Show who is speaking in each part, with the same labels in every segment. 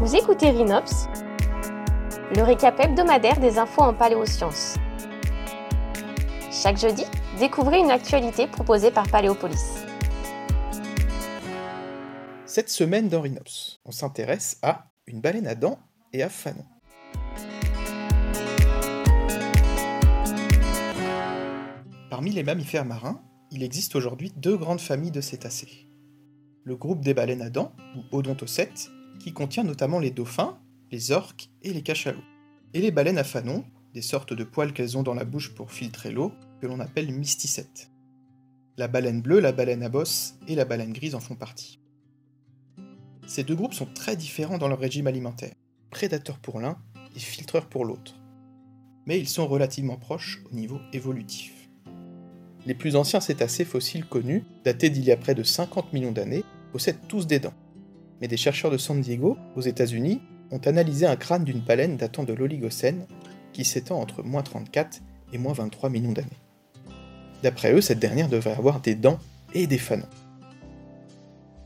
Speaker 1: Vous écoutez Rhinops, le récap hebdomadaire des infos en paléosciences. Chaque jeudi, découvrez une actualité proposée par Paléopolis.
Speaker 2: Cette semaine dans Rhinops, on s'intéresse à une baleine à dents et à Fanon. Parmi les mammifères marins, il existe aujourd'hui deux grandes familles de cétacés. Le groupe des baleines à dents, ou odontocètes, qui contient notamment les dauphins, les orques et les cachalots. Et les baleines à fanon, des sortes de poils qu'elles ont dans la bouche pour filtrer l'eau, que l'on appelle mysticètes. La baleine bleue, la baleine à bosse et la baleine grise en font partie. Ces deux groupes sont très différents dans leur régime alimentaire, prédateurs pour l'un et filtreurs pour l'autre. Mais ils sont relativement proches au niveau évolutif. Les plus anciens cétacés fossiles connus, datés d'il y a près de 50 millions d'années, possèdent tous des dents. Mais des chercheurs de San Diego, aux États-Unis, ont analysé un crâne d'une baleine datant de l'Oligocène, qui s'étend entre moins 34 et moins 23 millions d'années. D'après eux, cette dernière devrait avoir des dents et des fanons.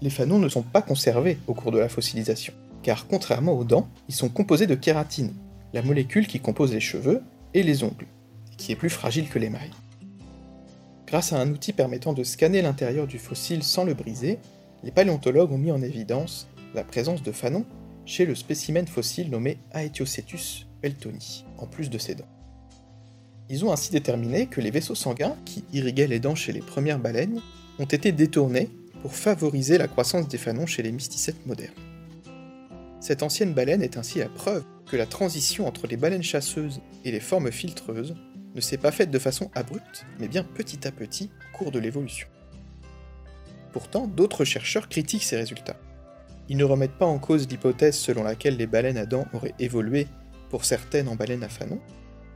Speaker 2: Les fanons ne sont pas conservés au cours de la fossilisation, car contrairement aux dents, ils sont composés de kératine, la molécule qui compose les cheveux et les ongles, et qui est plus fragile que l'émail. Grâce à un outil permettant de scanner l'intérieur du fossile sans le briser, les paléontologues ont mis en évidence la présence de fanons chez le spécimen fossile nommé Aethiocetus beltoni, en plus de ses dents. Ils ont ainsi déterminé que les vaisseaux sanguins qui irriguaient les dents chez les premières baleines ont été détournés pour favoriser la croissance des fanons chez les mysticètes modernes. Cette ancienne baleine est ainsi la preuve que la transition entre les baleines chasseuses et les formes filtreuses ne s'est pas faite de façon abrupte, mais bien petit à petit au cours de l'évolution. Pourtant, d'autres chercheurs critiquent ces résultats. Ils ne remettent pas en cause l'hypothèse selon laquelle les baleines à dents auraient évolué pour certaines en baleines à fanon,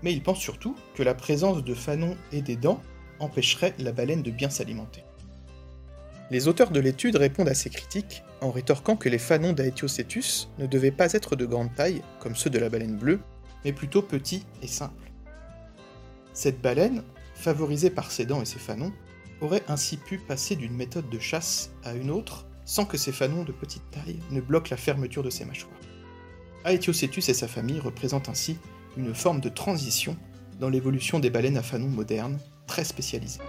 Speaker 2: mais ils pensent surtout que la présence de fanons et des dents empêcherait la baleine de bien s'alimenter. Les auteurs de l'étude répondent à ces critiques en rétorquant que les fanons d'Aethiocetus ne devaient pas être de grande taille, comme ceux de la baleine bleue, mais plutôt petits et simples. Cette baleine, favorisée par ses dents et ses fanons, aurait ainsi pu passer d'une méthode de chasse à une autre sans que ses fanons de petite taille ne bloquent la fermeture de ses mâchoires. Aethiocetus et sa famille représentent ainsi une forme de transition dans l'évolution des baleines à fanons modernes, très spécialisées.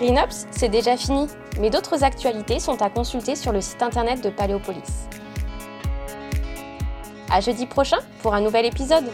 Speaker 1: Rhinops, c'est déjà fini, mais d'autres actualités sont à consulter sur le site internet de Paléopolis. À jeudi prochain pour un nouvel épisode.